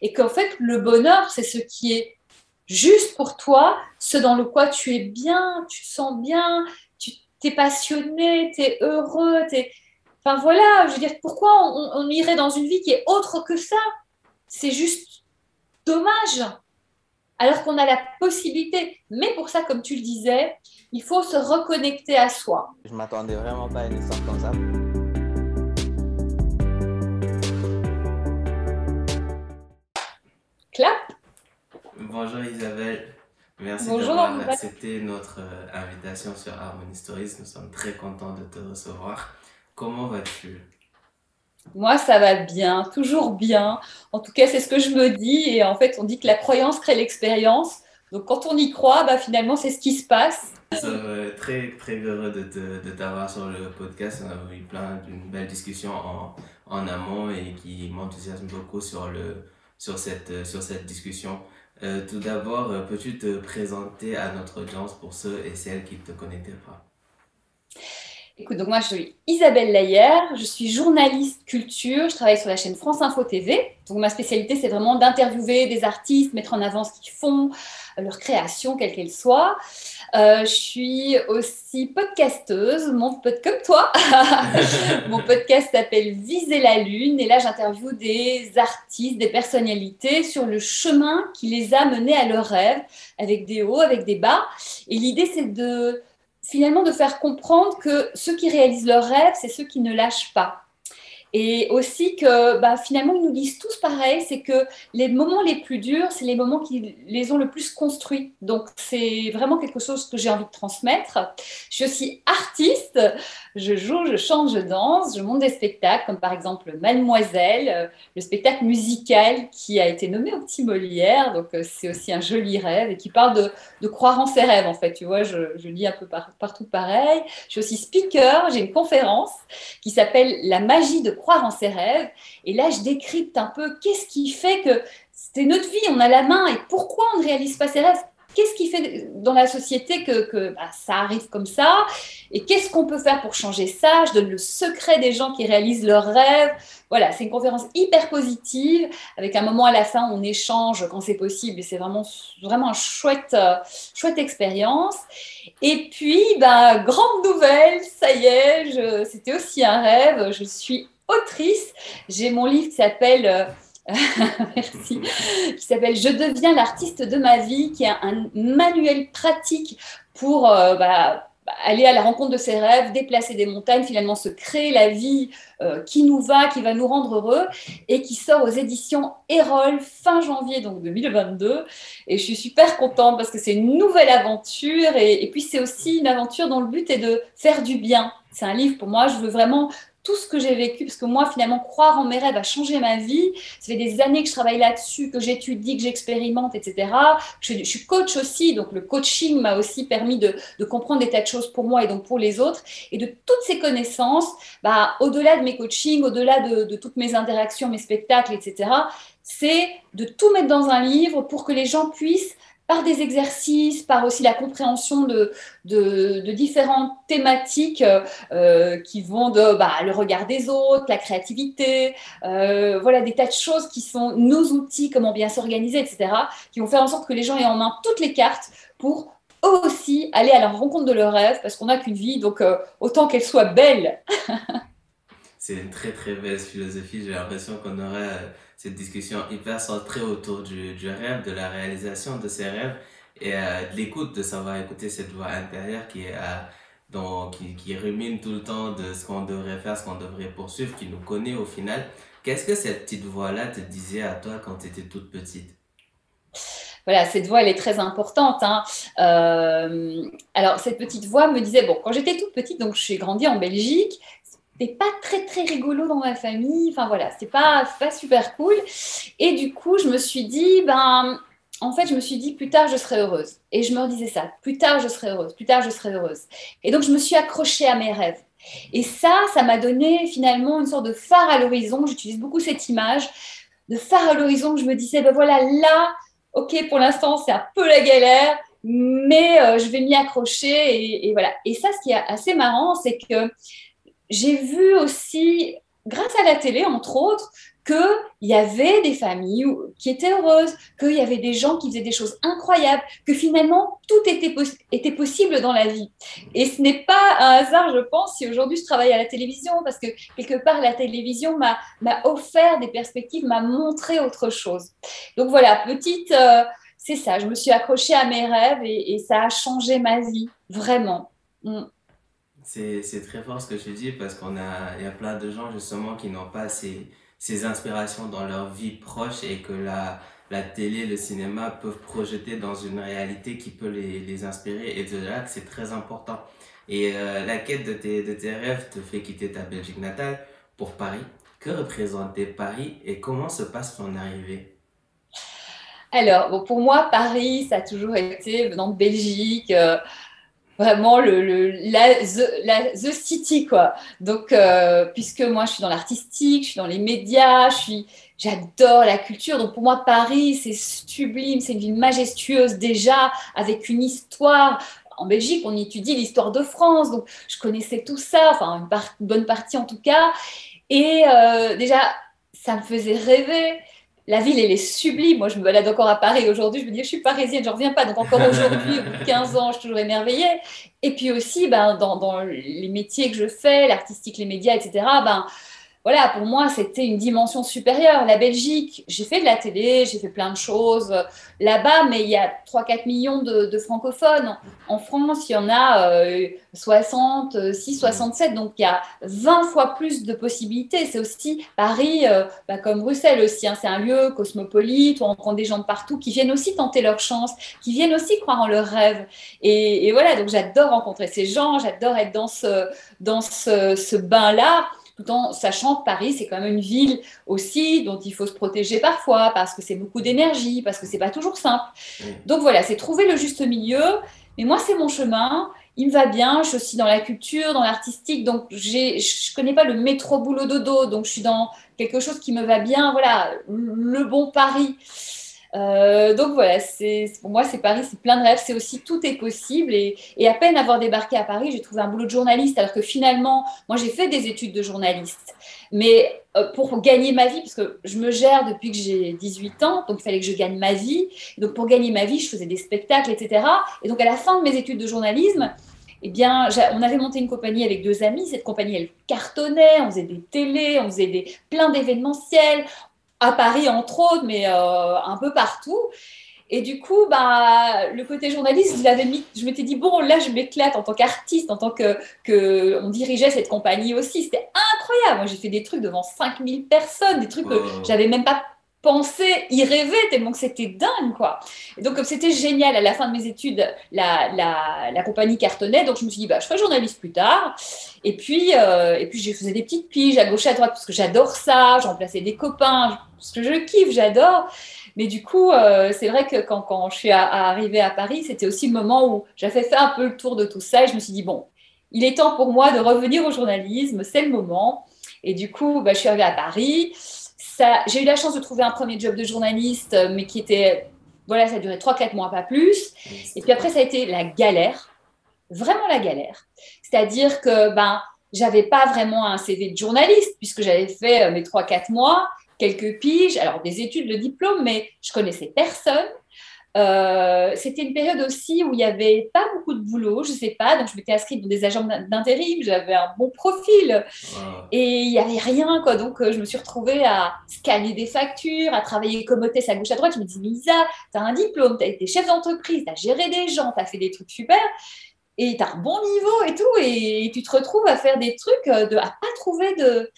Et qu'en fait, le bonheur, c'est ce qui est juste pour toi, ce dans le quoi tu es bien, tu te sens bien, tu es passionné, tu es heureux, Enfin voilà, je veux dire, pourquoi on, irait dans une vie qui est autre que ça? C'est juste dommage. Alors qu'on a la possibilité. Mais pour ça, comme tu le disais, il faut se reconnecter à soi. Je m'attendais vraiment pas à une histoire comme ça. Clap Bonjour Isabelle. Merci d'avoir accepté notre euh, invitation sur Harmony Stories. Nous sommes très contents de te recevoir. Comment vas-tu? Moi, ça va bien, toujours bien. En tout cas, c'est ce que je me dis. Et en fait, on dit que la croyance crée l'expérience. Donc, quand on y croit, bah, finalement, c'est ce qui se passe. Nous sommes euh, très, très heureux de, t'avoir sur le podcast. On a eu plein d'une belle discussion en, en amont et qui m'enthousiasme beaucoup sur, le, sur, cette, euh, sur cette discussion. Euh, tout d'abord, peux-tu te présenter à notre audience pour ceux et celles qui ne te connaissaient pas? Écoute, donc moi je suis Isabelle Layer, je suis journaliste culture, je travaille sur la chaîne France Info TV. Donc ma spécialité c'est vraiment d'interviewer des artistes, mettre en avant ce qu'ils font, leur création, quelle qu'elle soit. Euh, je suis aussi podcasteuse, mon pod comme toi. mon podcast s'appelle Viser la Lune et là j'interviewe des artistes, des personnalités sur le chemin qui les a menés à leur rêve, avec des hauts, avec des bas. Et l'idée c'est de finalement de faire comprendre que ceux qui réalisent leurs rêves, c'est ceux qui ne lâchent pas. Et aussi que bah, finalement, ils nous disent tous pareil, c'est que les moments les plus durs, c'est les moments qui les ont le plus construits. Donc, c'est vraiment quelque chose que j'ai envie de transmettre. Je suis aussi artiste, je joue, je chante, je danse, je monte des spectacles, comme par exemple Mademoiselle, le spectacle musical qui a été nommé au Petit Molière. Donc, euh, c'est aussi un joli rêve et qui parle de, de croire en ses rêves, en fait. Tu vois, je, je lis un peu partout pareil. Je suis aussi speaker, j'ai une conférence qui s'appelle La magie de croire en ses rêves. Et là, je décrypte un peu qu'est-ce qui fait que c'est notre vie, on a la main, et pourquoi on ne réalise pas ses rêves? Qu'est-ce qui fait dans la société que, bah, ça arrive comme ça? Et qu'est-ce qu'on peut faire pour changer ça? Je donne le secret des gens qui réalisent leurs rêves. Voilà, c'est une conférence hyper positive, avec un moment à la fin où on échange quand c'est possible, et c'est vraiment, vraiment une chouette, euh, chouette expérience. Et puis, bah, grande nouvelle, ça y est, c'était aussi un rêve, je suis autrice. J'ai mon livre qui s'appelle... Euh, merci, qui s'appelle Je deviens l'artiste de ma vie, qui est un manuel pratique pour euh, bah, aller à la rencontre de ses rêves, déplacer des montagnes, finalement se créer la vie euh, qui nous va, qui va nous rendre heureux, et qui sort aux éditions Erol fin janvier donc 2022. Et je suis super contente parce que c'est une nouvelle aventure, et, et puis c'est aussi une aventure dont le but est de faire du bien. C'est un livre pour moi, je veux vraiment tout ce que j'ai vécu, parce que moi, finalement, croire en mes rêves a changé ma vie. Ça fait des années que je travaille là-dessus, que j'étudie, que j'expérimente, etc. Je, suis coach aussi, donc le coaching m'a aussi permis de, comprendre des tas de choses pour moi et donc pour les autres. Et de toutes ces connaissances, bah, au-delà de mes coachings, au-delà de, de toutes mes interactions, mes spectacles, etc., c'est de tout mettre dans un livre pour que les gens puissent par des exercices, par aussi la compréhension de, de, différentes thématiques euh, qui vont de bah, le regard des autres, la créativité, euh, voilà des tas de choses qui sont nos outils, comment bien s'organiser, etc., qui vont faire en sorte que les gens aient en main toutes les cartes pour eux aussi aller à la rencontre de leurs rêves, parce qu'on n'a qu'une vie, donc euh, autant qu'elle soit belle. C'est une très très belle philosophie, j'ai l'impression qu'on aurait cette discussion hyper centrée autour du, du, rêve, de la réalisation de ses rêves et euh, de l'écoute, de savoir écouter cette voix intérieure qui est euh, qui, qui rumine tout le temps de ce qu'on devrait faire, ce qu'on devrait poursuivre, qui nous connaît au final. Qu'est-ce que cette petite voix-là te disait à toi quand tu étais toute petite? Voilà, cette voix, elle est très importante. Hein. Euh, alors, cette petite voix me disait, bon, quand j'étais toute petite, donc je suis grandi en Belgique, pas très très rigolo dans ma famille. Enfin voilà, c'était pas, pas super cool. Et du coup, je me suis dit, ben, en fait, je me suis dit, plus tard, je serai heureuse. Et je me redisais ça, plus tard, je serai heureuse, plus tard, je serai heureuse. Et donc, je me suis accrochée à mes rêves. Et ça, ça m'a donné finalement une sorte de phare à l'horizon. J'utilise beaucoup cette image de phare à l'horizon. Je me disais, ben voilà, là, ok, pour l'instant, c'est un peu la galère, mais euh, je vais m'y accrocher. Et, voilà. Et ça, ce qui est assez marrant, c'est que j'ai vu aussi grâce à la télé, entre autres, qu'il y avait des familles qui étaient heureuses, qu'il y avait des gens qui faisaient des choses incroyables, que finalement tout était, était possible dans la vie. Et ce n'est pas un hasard, je pense, si aujourd'hui je travaille à la télévision, parce que quelque part la télévision m'a offert des perspectives, m'a montré autre chose. Donc voilà, petite, euh, c'est ça, je me suis accrochée à mes rêves et, ça a changé ma vie, vraiment. Mm. C'est très fort ce que tu dis parce qu'on a, y a plein de gens justement qui n'ont pas ces, ces inspirations dans leur vie proche et que la, la télé, le cinéma peuvent projeter dans une réalité qui peut les, les inspirer et de là que c'est très important. Et euh, la quête de tes, de tes rêves te fait quitter ta Belgique natale pour Paris. Que représentait Paris et comment se passe ton arrivée? Alors, bon, pour moi, Paris, ça a toujours été venant de Belgique. Euh, vraiment le, la, the, city quoi. Donc euh, puisque moi je suis dans l'artistique, je suis dans les médias, j'adore la culture. Donc pour moi Paris c'est sublime, c'est une ville majestueuse déjà avec une histoire. En Belgique, on étudie l'histoire de France, donc je connaissais tout ça, enfin une, bonne partie en tout cas. Et euh, déjà, ça me faisait rêver la ville, elle est sublime. Moi, je me balade encore à Paris aujourd'hui. Je me dis, je suis parisienne, je ne reviens pas. Donc, encore aujourd'hui, au bout de 15 ans, je suis toujours émerveillée. Et puis aussi, ben, dans, les métiers que je fais, l'artistique, les médias, etc., ben, voilà, pour moi, c'était une dimension supérieure. La Belgique, j'ai fait de la télé, j'ai fait plein de choses euh, là-bas, mais il y a 3-4 millions de, francophones. En France, il y en a 66, 67, euh, donc il y a 20 fois plus de possibilités. C'est aussi Paris, euh, bah, comme Bruxelles aussi, hein, c'est un lieu cosmopolite où on prend des gens de partout qui viennent aussi tenter leur chance, qui viennent aussi croire en leurs rêves. Et, voilà, donc j'adore rencontrer ces gens, j'adore être dans ce, dans ce bain-là tout en sachant que Paris, c'est quand même une ville aussi dont il faut se protéger parfois, parce que c'est beaucoup d'énergie, parce que c'est pas toujours simple. Donc voilà, c'est trouver le juste milieu. Mais moi, c'est mon chemin. Il me va bien. Je suis aussi dans la culture, dans l'artistique. Donc, je connais pas le métro boulot dodo. Donc, je suis dans quelque chose qui me va bien. Voilà, le bon Paris. Euh, donc voilà, pour moi, c'est Paris, c'est plein de rêves, c'est aussi tout est possible. Et, à peine avoir débarqué à Paris, j'ai trouvé un boulot de journaliste, alors que finalement, moi, j'ai fait des études de journaliste. Mais euh, pour gagner ma vie, parce que je me gère depuis que j'ai 18 ans, donc il fallait que je gagne ma vie. donc pour gagner ma vie, je faisais des spectacles, etc. Et donc à la fin de mes études de journalisme, eh bien, on avait monté une compagnie avec deux amis. Cette compagnie, elle cartonnait. On faisait des télés, on faisait des, plein d'événementiels à Paris entre autres, mais euh, un peu partout. Et du coup, bah, le côté journaliste, je l'avais mis. Je m'étais dit bon, là, je m'éclate en tant qu'artiste, en tant que, que on dirigeait cette compagnie aussi. C'était incroyable. Moi, j'ai fait des trucs devant 5000 personnes, des trucs que j'avais même pas pensé, y rêver tellement que c'était dingue, quoi. Et donc, comme c'était génial, à la fin de mes études, la, la, la, compagnie cartonnait, donc je me suis dit, bah, je ferai journaliste plus tard. Et puis, euh, et puis j'ai faisais des petites piges à gauche, à droite, parce que j'adore ça, j'en plaçais des copains, parce que je kiffe, j'adore. Mais du coup, euh, c'est vrai que quand, quand je suis arrivée à Paris, c'était aussi le moment où j'avais fait un peu le tour de tout ça, et je me suis dit, bon, il est temps pour moi de revenir au journalisme, c'est le moment. Et du coup, bah, je suis arrivée à Paris j'ai eu la chance de trouver un premier job de journaliste, euh, mais qui était, voilà, ça a duré 3-4 mois, pas plus. Et puis après, ça a été la galère, vraiment la galère. C'est-à-dire que ben, j'avais pas vraiment un CV de journaliste, puisque j'avais fait euh, mes 3-4 mois, quelques piges, alors des études, le diplôme, mais je connaissais personne. Euh, c'était une période aussi où il n'y avait pas beaucoup de boulot, je ne sais pas, donc je m'étais inscrite dans des agents d'intérim, j'avais un bon profil et il n'y avait rien, quoi. Donc euh, je me suis retrouvée à scanner des factures, à travailler comme hôtesse à gauche à droite. Je me dis, Lisa, tu as un diplôme, tu as été chef d'entreprise, tu as géré des gens, tu as fait des trucs super et tu as un bon niveau et tout, et tu te retrouves à faire des trucs, euh, de, à pas trouver de.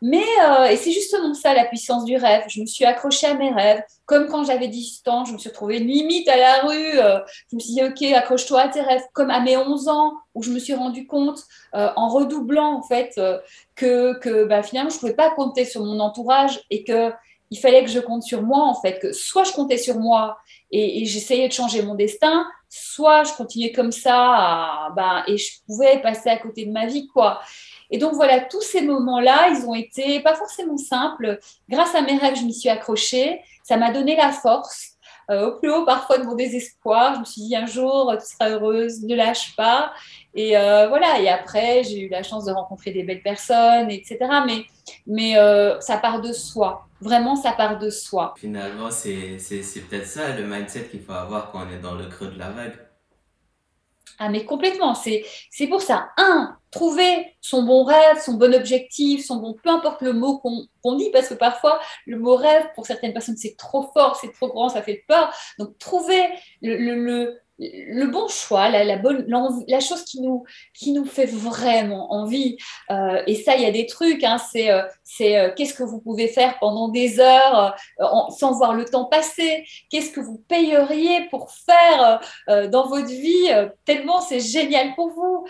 Mais, euh, et c'est justement ça la puissance du rêve. Je me suis accrochée à mes rêves. Comme quand j'avais 10 ans, je me suis retrouvée limite à la rue. Euh, je me suis dit, OK, accroche-toi à tes rêves. Comme à mes 11 ans, où je me suis rendu compte, en redoublant, en fait, que, que bah, finalement, je pouvais pas compter sur mon entourage et que il fallait que je compte sur moi, en fait, que soit je comptais sur moi et, j'essayais de changer mon destin, soit je continuais comme ça ben, et je pouvais passer à côté de ma vie, quoi. Et donc voilà, tous ces moments-là, ils ont été pas forcément simples. Grâce à mes rêves, je m'y suis accrochée. Ça m'a donné la force. au plus haut parfois de mon désespoir. Je me suis dit un jour, tu seras heureuse, ne lâche pas. Et voilà, et après, j'ai eu la chance de rencontrer des belles personnes, etc. Mais, mais ça part de soi. Vraiment, ça part de soi. Finalement, c'est peut-être ça le mindset qu'il faut avoir quand on est dans le creux de la vague. Ah, mais complètement. C'est pour ça. Un, trouver son bon rêve, son bon objectif, son bon, peu importe le mot qu'on dit, parce que parfois, le mot rêve, pour certaines personnes, c'est trop fort, c'est trop grand, ça fait peur. Donc, trouver le, le, le bon choix, la, bonne, la chose qui nous, qui nous fait vraiment envie. Euh, et ça, il y a des trucs. Hein, c'est euh, euh, qu'est-ce que vous pouvez faire pendant des heures sans voir le temps passer? Qu'est-ce que vous payeriez pour faire dans votre vie Tellement c'est génial pour vous?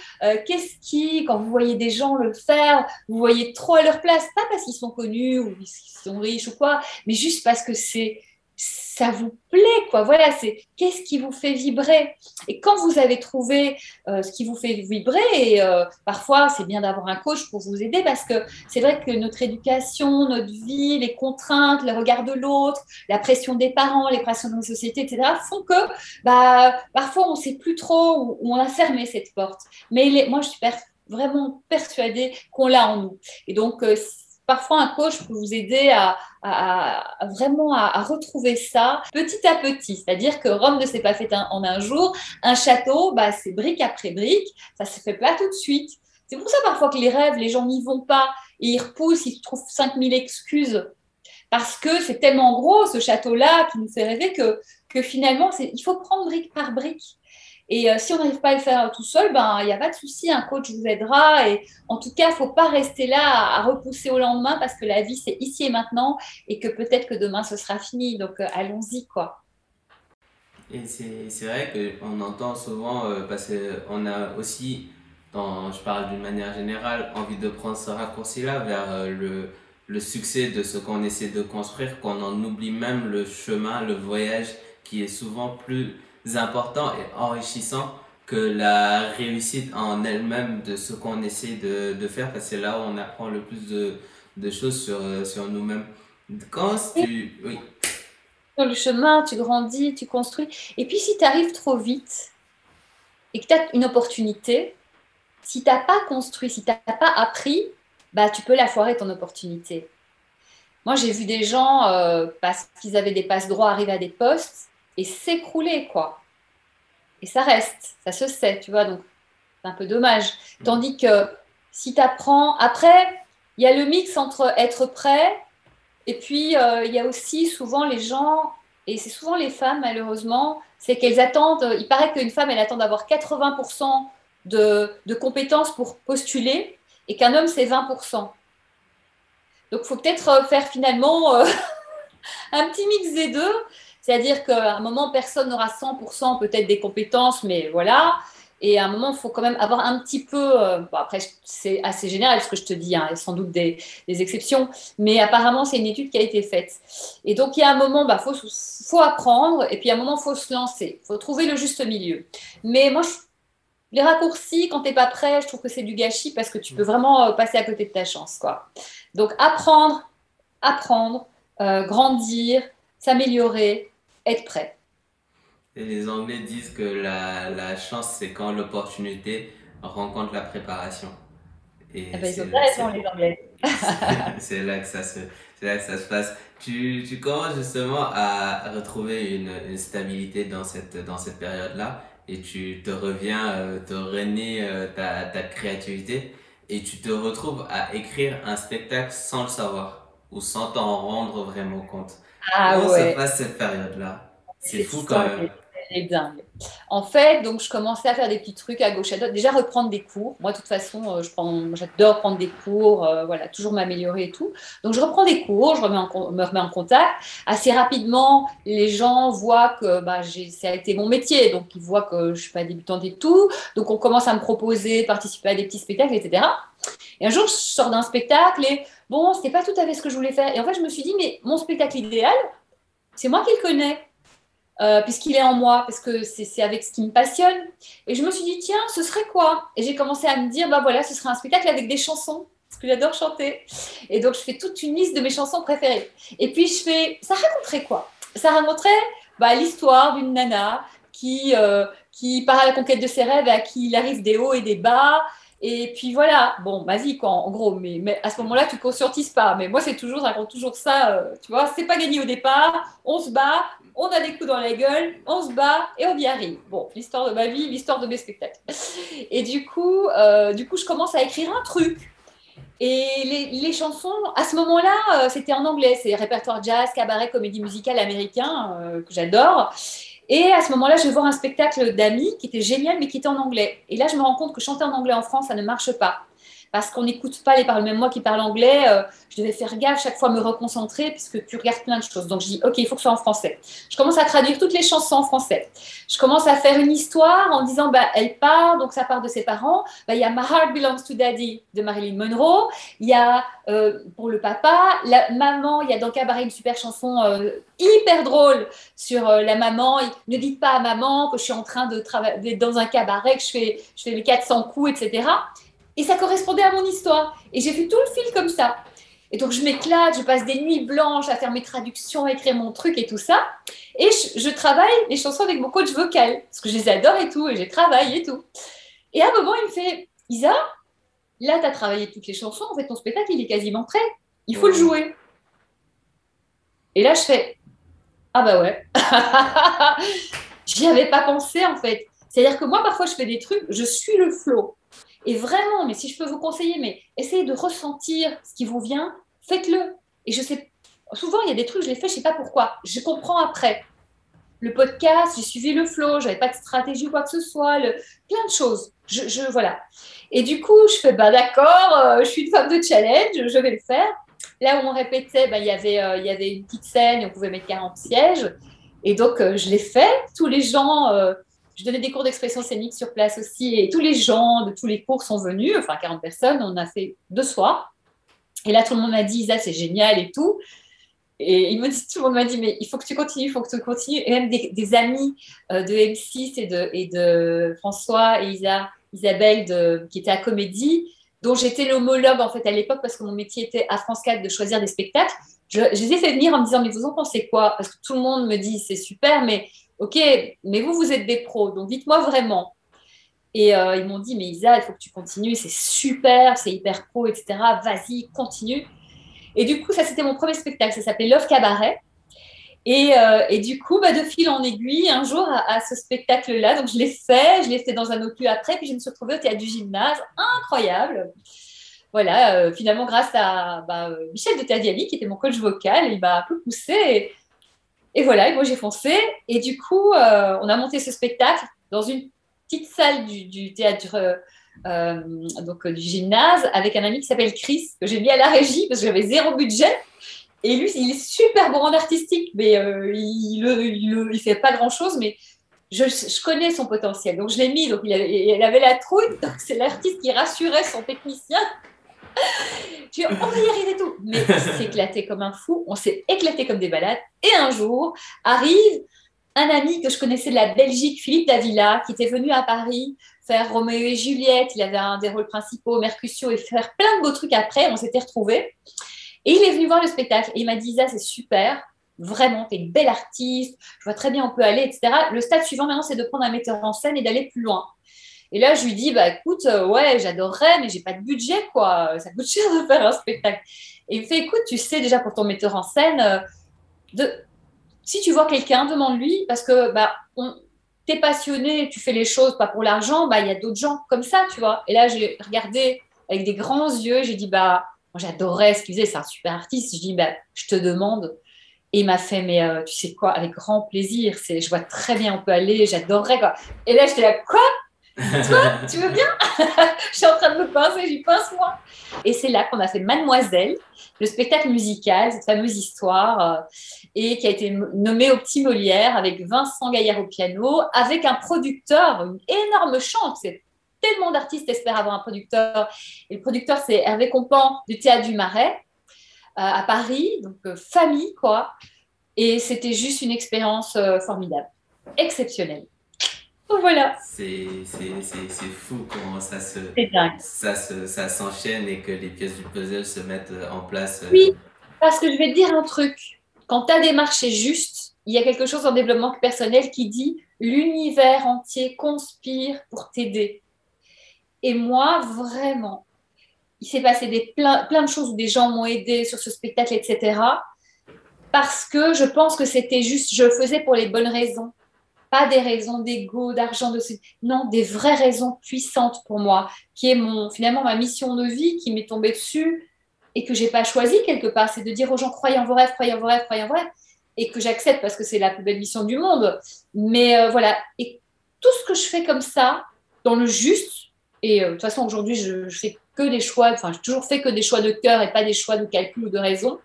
qu'est-ce qui, quand vous voyez des gens le faire, vous voyez trop à leur place, pas parce qu'ils sont connus ou qu'ils sont riches ou quoi, mais juste parce que c'est ça vous plaît, quoi. Voilà, c'est qu'est-ce qui vous fait vibrer? Et quand vous avez trouvé euh, ce qui vous fait vibrer, et euh, parfois c'est bien d'avoir un coach pour vous aider parce que c'est vrai que notre éducation, notre vie, les contraintes, le regard de l'autre, la pression des parents, les pressions de la société, etc., font que bah, parfois on ne sait plus trop où, on a fermé cette porte. Mais moi, je suis vraiment persuadée qu'on l'a en nous. Et donc, euh, parfois un coach peut vous aider à, vraiment à, retrouver ça petit à petit. C'est-à-dire que Rome ne s'est pas fait en un jour. Un château, bah, c'est brique après brique. Ça se fait pas tout de suite. C'est pour ça parfois que les rêves, les gens n'y vont pas. Et ils repoussent, ils trouvent 5000 excuses. Parce que c'est tellement gros, ce château-là, qui nous fait rêver que, que finalement, il faut prendre brique par brique. Et euh, si on n'arrive pas à le faire tout seul, ben il n'y a pas de souci, un coach vous aidera. Et en tout cas, il ne faut pas rester là à, repousser au lendemain parce que la vie c'est ici et maintenant et que peut-être que demain ce sera fini. Donc euh, allons-y quoi. Et c'est vrai qu'on entend souvent euh, parce qu'on a aussi, dans, je parle d'une manière générale, envie de prendre ce raccourci-là vers le succès de ce qu'on essaie de construire, qu'on en oublie même le chemin, le voyage qui est souvent plus important et enrichissant que la réussite en elle-même de ce qu'on essaie de, de, faire, parce que c'est là où on apprend le plus de, de choses sur, sur nous-mêmes. Quand tu... Oui. Sur le chemin, tu grandis, tu construis. Et puis si tu arrives trop vite et que tu as une opportunité, si tu n'as pas construit, si tu n'as pas appris, bah, tu peux la foirer ton opportunité. Moi, j'ai vu des gens, euh, parce qu'ils avaient des passes droits, arriver à des postes et s'écrouler, quoi. Et ça reste, ça se sait, tu vois, donc c'est un peu dommage. Tandis que si tu apprends, après, il y a le mix entre être prêt et puis euh, il y a aussi souvent les gens, et c'est souvent les femmes malheureusement, c'est qu'elles attendent, il paraît qu'une femme, elle attend d'avoir 80% de, de, compétences pour postuler et qu'un homme, c'est 20%. Donc il faut peut-être faire finalement euh, un petit mix des deux c'est-à-dire qu'à un moment, personne n'aura 100% peut-être des compétences, mais voilà. Et à un moment, il faut quand même avoir un petit peu. Euh, après, c'est assez général ce que je te dis, il y a sans doute des, exceptions, mais apparemment, c'est une étude qui a été faite. Et donc, il y a un moment, il bah, faut, faut, apprendre, et puis à un moment, il faut se lancer, il faut trouver le juste milieu. Mais moi, les raccourcis, quand tu n'es pas prêt, je trouve que c'est du gâchis parce que tu peux vraiment euh, passer à côté de ta chance. Quoi. Donc, apprendre, apprendre, euh, grandir, s'améliorer, être prêt. Et les Anglais disent que la, la chance, c'est quand l'opportunité rencontre la préparation. Et ah ben, ils ont raison, les Anglais. c'est là, que ça se, là que ça se passe. Tu, tu commences justement à retrouver une, une stabilité dans cette, dans cette période-là et tu te reviens, euh, te renier euh, ta, ta créativité et tu te retrouves à écrire un spectacle sans le savoir ou sans t'en rendre vraiment compte. Ah, Comment se passe cette période-là? C'est fou quand même. C'est dingue. En fait, donc je commençais à faire des petits trucs à gauche à droite. Déjà reprendre des cours. Moi, de toute façon, euh, je prends, j'adore prendre des cours, euh, voilà, toujours m'améliorer et tout. Donc je reprends des cours, je remets me remets en contact. Assez rapidement, les gens voient que bah, ça a été mon métier, donc ils voient que je suis pas débutante et tout. Donc on commence à me proposer de participer à des petits spectacles, etc. Et un jour, je sors d'un spectacle et bon, c'était pas tout à fait ce que je voulais faire. Et en fait, je me suis dit, mais mon spectacle idéal, c'est moi qui le connais. Euh, puisqu'il est en moi, parce que c'est avec ce qui me passionne. Et je me suis dit, tiens, ce serait quoi? Et j'ai commencé à me dire, bah voilà, ce serait un spectacle avec des chansons, parce que j'adore chanter. Et donc, je fais toute une liste de mes chansons préférées. Et puis, je fais, ça raconterait quoi? Ça raconterait bah, l'histoire d'une nana qui, euh, qui part à la conquête de ses rêves et à qui il arrive des hauts et des bas. Et puis voilà, bon, vas-y, quoi, en gros, mais, mais à ce moment-là, tu ne conscientises pas. Mais moi, c'est toujours, ça raconte toujours ça, euh, tu vois, c'est pas gagné au départ, on se bat, on a des coups dans la gueule, on se bat et on y arrive. Bon, l'histoire de ma vie, l'histoire de mes spectacles. Et du coup, euh, du coup, je commence à écrire un truc. Et les, les chansons, à ce moment-là, euh, c'était en anglais. C'est répertoire jazz, cabaret, comédie musicale américain que j'adore. Et à ce moment-là, je vais voir un spectacle d'amis qui était génial, mais qui était en anglais. Et là, je me rends compte que chanter en anglais en France, ça ne marche pas parce qu'on n'écoute pas les paroles. Même moi qui parle anglais, euh, je devais faire gaffe chaque fois me reconcentrer puisque tu regardes plein de choses. Donc je dis, ok, il faut que ce soit en français. Je commence à traduire toutes les chansons en français. Je commence à faire une histoire en disant, bah, elle part, donc ça part de ses parents. Bah, il y a My Heart Belongs to Daddy de Marilyn Monroe. Il y a euh, pour le papa, la maman, il y a dans Cabaret une super chanson euh, hyper drôle sur la maman. Ne dites pas à maman que je suis en train de travailler dans un cabaret, que je fais, je fais les 400 coups, etc. Et ça correspondait à mon histoire. Et j'ai fait tout le fil comme ça. Et donc, je m'éclate, je passe des nuits blanches à faire mes traductions, à écrire mon truc et tout ça. Et je, travaille les chansons avec mon coach vocal, parce que je les adore et tout, et j'ai travaillé et tout. Et à un moment, il me fait Isa, là, tu as travaillé toutes les chansons, en fait, ton spectacle, il est quasiment prêt. Il faut le jouer. Et là, je fais Ah bah ouais. J'y avais pas pensé, en fait. C'est-à-dire que moi, parfois, je fais des trucs, je suis le flow. Et vraiment, mais si je peux vous conseiller, mais essayez de ressentir ce qui vous vient, faites-le. Et je sais, souvent, il y a des trucs, je les fais, je sais pas pourquoi. Je comprends après. Le podcast, j'ai suivi le flow, j'avais pas de stratégie ou quoi que ce soit, le... plein de choses. Je, voilà. Et du coup, je fais, bah d'accord, euh, je suis une femme de challenge, je vais le faire. Là où on répétait, bah, il, y avait, euh, y avait une petite scène, on pouvait mettre 40 sièges. Et donc, euh, je l'ai fait. Tous les gens je donnais des cours d'expression scénique sur place aussi et tous les gens de tous les cours sont venus, enfin 40 personnes, on a fait deux soirs. Et là, tout le monde m'a dit, Isa, c'est génial et tout. Et il me dit, tout le monde m'a dit, mais il faut que tu continues, il faut que tu continues. Et même des, amis euh, de M6 et de, François et Isa, Isabelle qui étaient à Comédie, dont j'étais l'homologue en fait à l'époque parce que mon métier était à France 4 de choisir des spectacles. Je, je les ai fait venir en me disant, mais vous en pensez quoi? Parce que tout le monde me dit, c'est super, mais Ok, mais vous, vous êtes des pros, donc dites-moi vraiment. Et euh, ils m'ont dit, mais Isa, il faut que tu continues, c'est super, c'est hyper pro, etc. Vas-y, continue. Et du coup, ça, c'était mon premier spectacle, ça s'appelait Love Cabaret. Et, euh, du coup, bah, de fil en aiguille, un jour à, ce spectacle-là, donc je l'ai fait, je l'ai fait dans un lieu après, puis je me suis retrouvée au théâtre du gymnase, incroyable. Voilà, euh, finalement, grâce à bah, Michel de Tadiali, qui était mon coach vocal, il m'a un peu poussé. Voilà, et moi j'ai foncé. Et du coup, euh, on a monté ce spectacle dans une petite salle du, théâtre, euh, euh, donc du gymnase, avec un ami qui s'appelle Chris, que j'ai mis à la régie parce que j'avais zéro budget. Et lui, il est super bon en artistique, mais il ne fait pas grand-chose, mais je, connais son potentiel. Donc je l'ai mis, donc il il avait la trouille, donc c'est l'artiste qui rassurait son technicien tu on va y arriver tout. Mais on s'est éclaté comme un fou, on s'est éclaté comme des balades. Et un jour, arrive un ami que je connaissais de la Belgique, Philippe Davila, qui était venu à Paris faire Roméo et Juliette. Il avait un des rôles principaux, Mercutio, et faire plein de beaux trucs après. On s'était retrouvés. Et il est venu voir le spectacle. Et il m'a dit, Isa, c'est super. Vraiment, tu es une belle artiste. Je vois très bien, on peut aller, etc. Le stade suivant, maintenant, c'est de prendre un metteur en scène et d'aller plus loin. Et là, je lui dis, bah écoute, euh, ouais, j'adorerais, mais j'ai pas de budget, quoi. Ça coûte cher de faire un spectacle. Et il me fait, écoute, tu sais déjà pour ton metteur en scène, euh, de... si tu vois quelqu'un, demande-lui, parce que bah, on... tu es passionné, tu fais les choses pas pour l'argent, bah il y a d'autres gens comme ça, tu vois. Et là, j'ai regardé avec des grands yeux, j'ai dit, bah, j'adorais ce qu'il faisait, c'est un super artiste. Je dis, bah, je te demande. Et il m'a fait, mais euh, tu sais quoi, avec grand plaisir, je vois très bien, on peut aller, j'adorerais, quoi. Et là, j'étais là, quoi? Toi, tu veux bien? Je suis en train de me pincer, j'y pince moi. Et c'est là qu'on a fait Mademoiselle, le spectacle musical, cette fameuse histoire, euh, et qui a été nommé au Petit Molière avec Vincent Gaillard au piano, avec un producteur, une énorme chante. C'est tellement d'artistes espèrent avoir un producteur. Et le producteur, c'est Hervé Compan du Théâtre du Marais euh, à Paris, donc euh, famille quoi. Et c'était juste une expérience formidable, exceptionnelle voilà. C'est fou comment ça se ça se, ça s'enchaîne et que les pièces du puzzle se mettent euh, en place. Euh. Oui, parce que je vais te dire un truc. Quand tu as des marchés justes, il y a quelque chose en développement personnel qui dit l'univers entier conspire pour t'aider. Et moi, vraiment, il s'est passé des, plein, plein de choses où des gens m'ont aidé sur ce spectacle, etc. Parce que je pense que c'était juste, je le faisais pour les bonnes raisons. Pas des raisons d'ego, d'argent, de non, des vraies raisons puissantes pour moi, qui est mon, finalement ma mission de vie qui m'est tombée dessus et que j'ai pas choisi quelque part. C'est de dire aux gens croyez en vos rêves, croyez en vos rêves, croyez en vos rêves et que j'accepte parce que c'est la plus belle mission du monde. Mais euh, voilà, et tout ce que je fais comme ça, dans le juste, et euh, de toute façon aujourd'hui je, je, fais que des choix, enfin j'ai toujours fait que des choix de cœur et pas des choix de calcul ou de raison,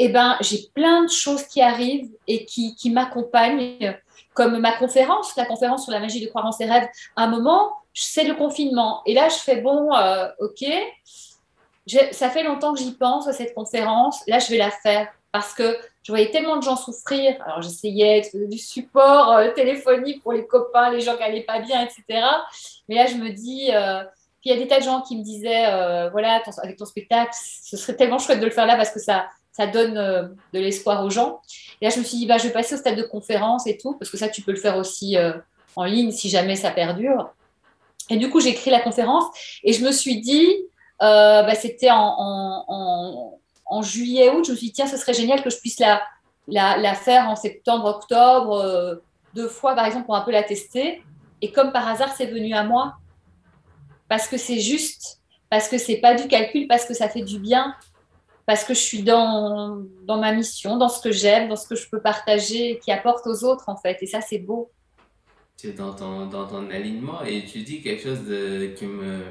eh ben j'ai plein de choses qui arrivent et qui m'accompagnent, comme ma conférence, la conférence sur la magie de croire en ses rêves. À un moment, c'est le confinement, et là je fais bon, euh, ok, ça fait longtemps que j'y pense à cette conférence, là je vais la faire parce que je voyais tellement de gens souffrir. Alors j'essayais du support euh, téléphonique pour les copains, les gens qui n'allaient pas bien, etc. Mais là, je me dis, euh, puis il y a des tas de gens qui me disaient, euh, voilà, avec ton spectacle, ce serait tellement chouette de le faire là parce que ça, ça donne de l'espoir aux gens. Et là, je me suis dit, bah, je vais passer au stade de conférence et tout, parce que ça, tu peux le faire aussi en ligne si jamais ça perdure. Et du coup, j'ai écrit la conférence et je me suis dit, bah, c'était en en juillet, août, je me suis dit, tiens, ce serait génial que je puisse la, la, faire en septembre, octobre, euh, deux fois, par exemple, pour un peu la tester. Et comme par hasard, c'est venu à moi. Parce que c'est juste, parce que c'est pas du calcul, parce que ça fait du bien, parce que je suis dans, dans ma mission, dans ce que j'aime, dans ce que je peux partager, qui apporte aux autres, en fait. Et ça, c'est beau. Tu es dans ton, dans ton alignement et tu dis quelque chose qui me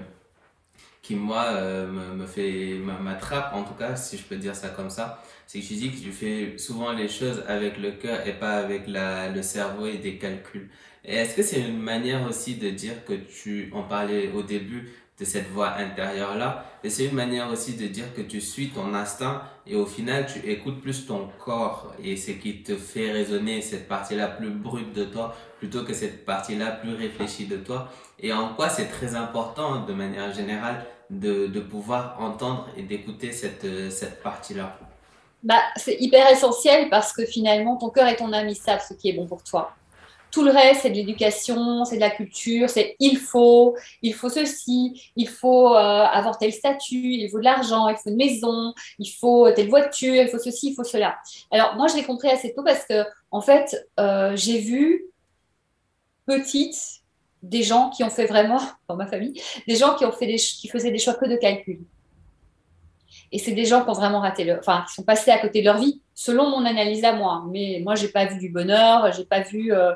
qui moi euh, me, me, fait m'attrape en tout cas si je peux dire ça comme ça c'est que je dis que tu fais souvent les choses avec le cœur et pas avec la, le cerveau et des calculs est-ce que c'est une manière aussi de dire que tu en parlais au début cette voix intérieure là et c'est une manière aussi de dire que tu suis ton instinct et au final tu écoutes plus ton corps. Et c'est qui te fait résonner cette partie là plus brute de toi plutôt que cette partie là plus réfléchie de toi. Et en quoi c'est très important de manière générale de, de pouvoir entendre et d'écouter cette, euh, cette partie-là? Bah, C'est hyper essentiel parce que finalement, ton cœur et ton ils savent ce qui est bon pour toi. Tout le reste, c'est de l'éducation, c'est de la culture, c'est il faut, il faut ceci, il faut euh, avoir tel statut, il faut de l'argent, il faut une maison, il faut telle voiture, il faut ceci, il faut cela. Alors moi, je l'ai compris assez tôt parce que en fait, euh, j'ai vu petite des gens qui ont fait vraiment, dans ma famille, des gens qui, ont fait qui faisaient des choix que de calcul. Et c'est des gens qui ont vraiment raté leur, enfin, qui sont passés à côté de leur vie, selon mon analyse à moi. Mais moi, j'ai pas vu du bonheur, j'ai pas vu, euh,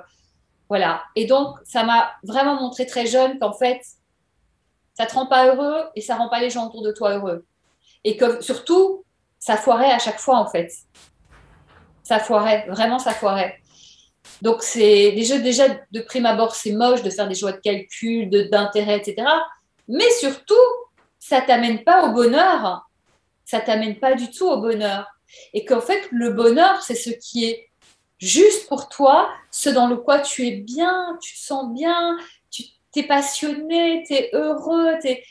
voilà. Et donc, ça m'a vraiment montré très jeune qu'en fait, ça te rend pas heureux et ça rend pas les gens autour de toi heureux. Et que surtout, ça foirait à chaque fois en fait. Ça foirait, vraiment, ça foirait. Donc, c'est déjà, déjà de prime abord, c'est moche de faire des choix de calcul, d'intérêt, etc. Mais surtout, ça t'amène pas au bonheur. Ça t'amène pas du tout au bonheur. Et qu'en fait, le bonheur, c'est ce qui est juste pour toi, ce dans le quoi tu es bien, tu sens bien, tu es passionné, tu es heureux. Es...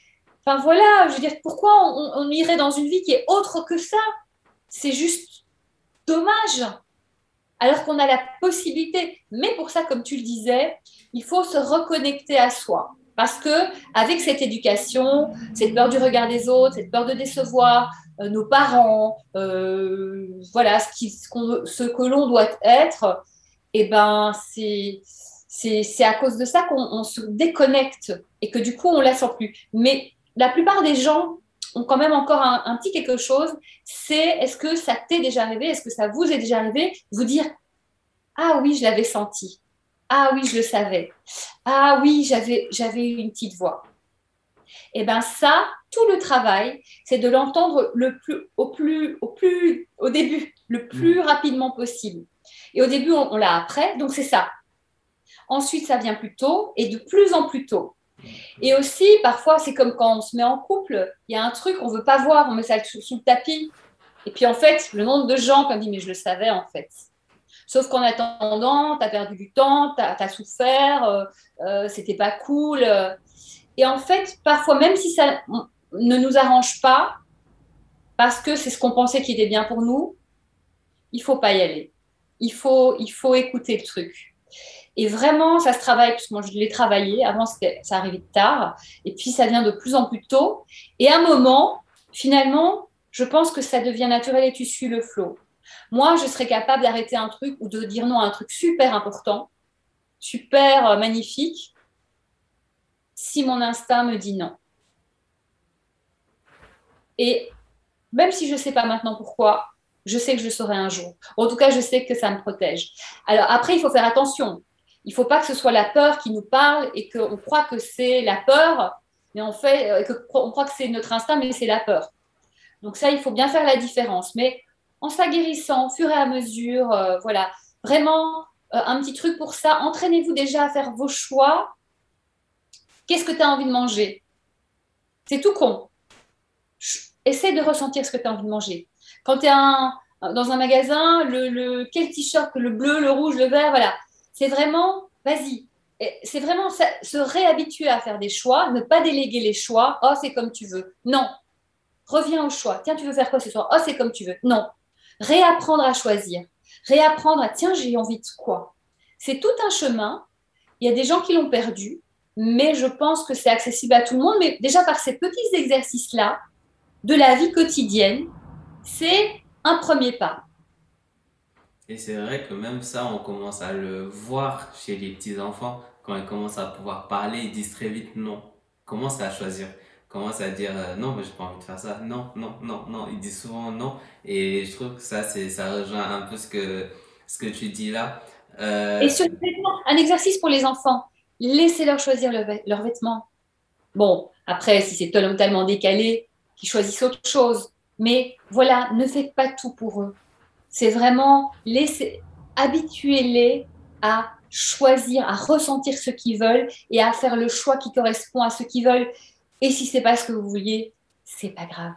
Enfin voilà, je veux dire, pourquoi on, on irait dans une vie qui est autre que ça? C'est juste dommage alors qu'on a la possibilité. Mais pour ça, comme tu le disais, il faut se reconnecter à soi. Parce que avec cette éducation, cette peur du regard des autres, cette peur de décevoir nos parents, euh, voilà ce, que l'on doit être, et eh ben c'est c'est à cause de ça qu'on se déconnecte et que du coup on la sent plus. Mais la plupart des gens ont quand même encore un, petit quelque chose, c'est est-ce que ça t'est déjà arrivé, est-ce que ça vous est déjà arrivé, vous dire ah oui, je l'avais senti, ah oui, je le savais, ah oui, j'avais j'avais une petite voix. Et eh bien ça, tout le travail, c'est de l'entendre le plus au plus au plus au début, le plus mmh. rapidement possible. Et au début, on, on l'a après, donc c'est ça. Ensuite, ça vient plus tôt et de plus en plus tôt. Et aussi, parfois, c'est comme quand on se met en couple, il y a un truc qu'on veut pas voir, on met ça sous, le tapis. Et puis en fait, le nombre de gens qui ont dit mais je le savais en fait. Sauf qu'en attendant, tu as perdu du temps, tu as, souffert, euh, euh, c'était pas cool. Et en fait, parfois, même si ça ne nous arrange pas, parce que c'est ce qu'on pensait qui était bien pour nous, il faut pas y aller. il faut, il faut écouter le truc. Et vraiment, ça se travaille, parce que moi, je l'ai travaillé. Avant, ça arrivait tard. Et puis, ça vient de plus en plus tôt. Et à un moment, finalement, je pense que ça devient naturel et tu suis le flot. Moi, je serais capable d'arrêter un truc ou de dire non à un truc super important, super euh, magnifique, si mon instinct me dit non. Et même si je ne sais pas maintenant pourquoi, je sais que je saurai un jour. En tout cas, je sais que ça me protège. Alors après, il faut faire attention. Il ne faut pas que ce soit la peur qui nous parle et qu'on croit que c'est la peur, mais on fait, euh, on croit que c'est notre instinct, mais c'est la peur. Donc ça, il faut bien faire la différence. Mais en s'aguerrissant au fur et à mesure, euh, voilà, vraiment euh, un petit truc pour ça. Entraînez-vous déjà à faire vos choix. Qu'est-ce que tu as envie de manger? C'est tout con. Essaie de ressentir ce que tu as envie de manger. Quand tu es dans un magasin, le, quel t-shirt, le bleu, le rouge, le vert, voilà. C'est vraiment, vas-y. C'est vraiment se réhabituer à faire des choix, ne pas déléguer les choix. Oh, c'est comme tu veux. Non. Reviens au choix. Tiens, tu veux faire quoi ce soir? Oh, c'est comme tu veux. Non. Réapprendre à choisir. Réapprendre à, tiens, j'ai envie de quoi? C'est tout un chemin. Il y a des gens qui l'ont perdu, mais je pense que c'est accessible à tout le monde. Mais déjà par ces petits exercices-là, de la vie quotidienne, c'est un premier pas. Et c'est vrai que même ça, on commence à le voir chez les petits-enfants. Quand ils commencent à pouvoir parler, ils disent très vite non. Commence à choisir? Commence à dire euh, non, mais j'ai pas envie de faire ça. Non, non, non, non. Ils disent souvent non. Et je trouve que ça, c'est, ça rejoint un peu ce que, ce que tu dis là. Euh, Et sur un exercice pour les enfants. Laissez-leur choisir leurs vêtements. Bon, après, si c'est totalement décalé, qu'ils choisissent autre chose. Mais voilà, ne faites pas tout pour eux. C'est vraiment laisser, habituez-les à choisir, à ressentir ce qu'ils veulent et à faire le choix qui correspond à ce qu'ils veulent. Et si c'est pas ce que vous vouliez, c'est pas grave.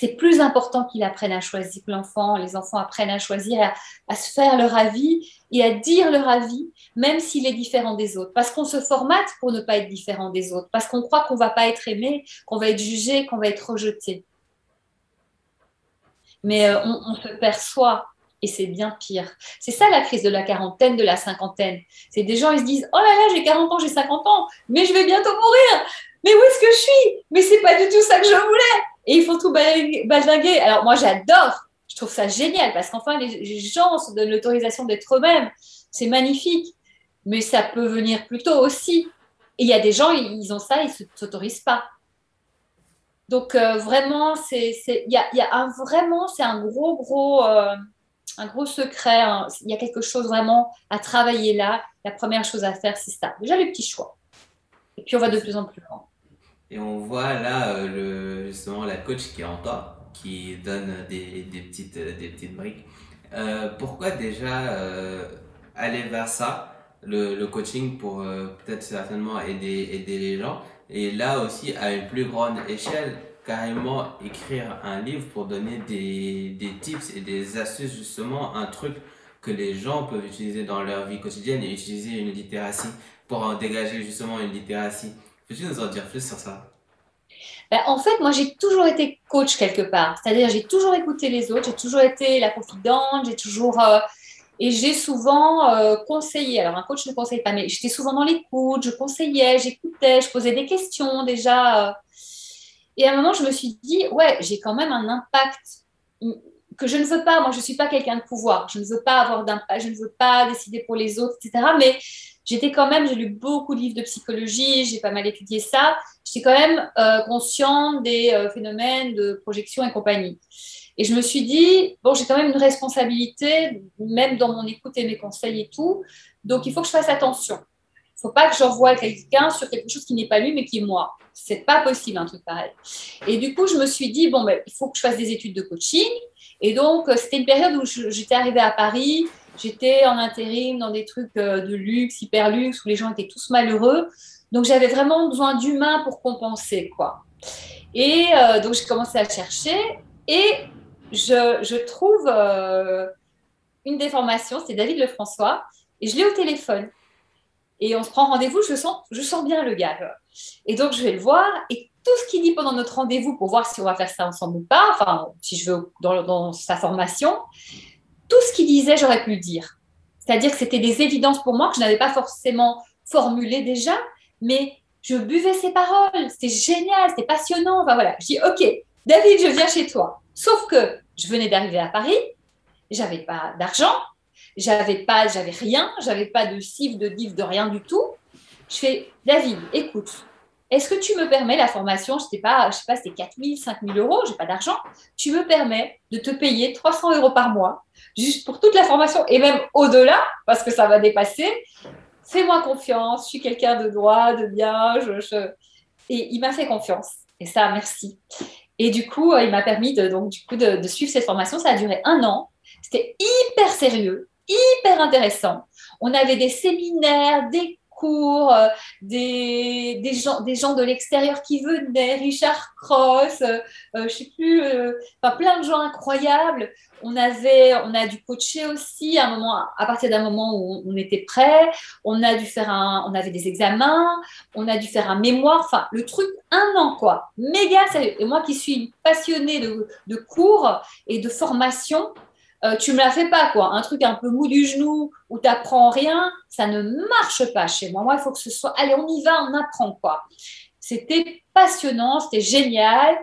C'est plus important qu'ils apprennent à choisir, que l'enfant, les enfants apprennent à choisir, à, se faire leur avis et à dire leur avis, même s'il est différent des autres. Parce qu'on se formate pour ne pas être différent des autres, parce qu'on croit qu'on va pas être aimé, qu'on va être jugé, qu'on va être rejeté mais euh, on, se perçoit et c'est bien pire. C'est ça la crise de la quarantaine, de la cinquantaine. C'est des gens, ils se disent Oh là là, j'ai 40 ans, j'ai 50 ans, mais je vais bientôt mourir. Mais où est-ce que je suis? Mais c'est pas du tout ça que je voulais. Et il faut tout baldinguer. Alors moi, j'adore. Je trouve ça génial parce qu'enfin, les gens se donnent l'autorisation d'être eux-mêmes. C'est magnifique. Mais ça peut venir plus tôt aussi. Et il y a des gens, ils ont ça, ils ne s'autorisent pas. Donc euh, vraiment, c'est y a, y a, un vraiment c'est un gros gros euh, un gros secret. Hein. Il y a quelque chose vraiment à travailler là. La première chose à faire, c'est ça. Déjà les petits choix. Et puis on va de plus en plus loin. Et on voit là euh, justement la coach qui est en toi, qui donne des, petites des petites briques. pourquoi déjà aller vers ça, le, le coaching pour peut-être certainement aider aider les gens et là aussi, à une plus grande échelle, carrément écrire un livre pour donner des, des tips et des astuces, justement, un truc que les gens peuvent utiliser dans leur vie quotidienne et utiliser une littératie pour en dégager justement une littératie. Peux-tu nous en dire plus sur ça? Ben, en fait, moi, j'ai toujours été coach quelque part. C'est-à-dire, j'ai toujours écouté les autres, j'ai toujours été la confidente, j'ai toujours euh, et j'ai souvent euh, conseillé. Alors, un coach ne conseille pas, mais j'étais souvent dans l'écoute, je conseillais, j'écoutais, je posais des questions déjà. Euh. Et à un moment, je me suis dit, ouais, j'ai quand même un impact que je ne veux pas. Moi, je ne suis pas quelqu'un de pouvoir. Je ne veux pas avoir d'impact, je ne veux pas décider pour les autres, etc. Mais j'étais quand même, j'ai lu beaucoup de livres de psychologie, j'ai pas mal étudié ça. J'étais quand même euh, consciente des phénomènes de projection et compagnie. Et je me suis dit, bon, j'ai quand même une responsabilité, même dans mon écoute et mes conseils et tout. Donc, il faut que je fasse attention. Il ne faut pas que j'envoie quelqu'un sur quelque chose qui n'est pas lui, mais qui est moi. C'est pas possible, un truc pareil. Et du coup, je me suis dit, bon, ben, il faut que je fasse des études de coaching. Et donc, euh, c'était une période où j'étais arrivée à Paris. J'étais en intérim dans des trucs euh, de luxe, hyper luxe, où les gens étaient tous malheureux. Donc, j'avais vraiment besoin d'humain pour compenser, quoi. Et euh, donc, j'ai commencé à chercher. Et je, trouve une déformation, c'est David Lefrançois, et je l'ai au téléphone. Et on se prend rendez-vous, je sens, je sens bien le gars. Et donc, je vais le voir, et tout ce qu'il dit pendant notre rendez-vous pour voir si on va faire ça ensemble ou pas, enfin, si je veux, dans, sa formation, tout ce qu'il disait, j'aurais pu le dire. C'est-à-dire que c'était des évidences pour moi que je n'avais pas forcément formulées déjà, mais je buvais ses paroles. C'était génial, c'était passionnant. Enfin voilà, je dis OK, David, je viens chez toi. Sauf que je venais d'arriver à Paris, j'avais pas d'argent, j'avais pas, j'avais rien, j'avais pas de CIF, de DIF, de rien du tout. Je fais David, écoute, est-ce que tu me permets la formation Je sais pas, je sais pas, c'était 4 000, 5 000 euros, j'ai pas d'argent. Tu me permets de te payer 300 euros par mois, juste pour toute la formation et même au-delà, parce que ça va dépasser. Fais-moi confiance, je suis quelqu'un de droit, de bien. Et il m'a fait confiance. Et ça, merci. Et du coup, il m'a permis de, donc, du coup, de suivre cette formation. Ça a duré un an. C'était hyper sérieux, hyper intéressant. On avait des séminaires, des euh, des, gens, des gens de l'extérieur qui venaient, Richard Cross, euh, euh, je sais plus, enfin, plein de gens incroyables. On avait, on a dû coacher aussi à un moment, à partir d'un moment où on était prêt. On a dû faire un, on avait des examens, on a dû faire un mémoire. Enfin, le truc un an quoi, méga. Et moi qui suis passionnée de, de cours et de formation, euh, tu me la fais pas, quoi. Un truc un peu mou du genou où tu n'apprends rien, ça ne marche pas chez moi. Moi, il faut que ce soit, allez, on y va, on apprend, quoi. C'était passionnant, c'était génial.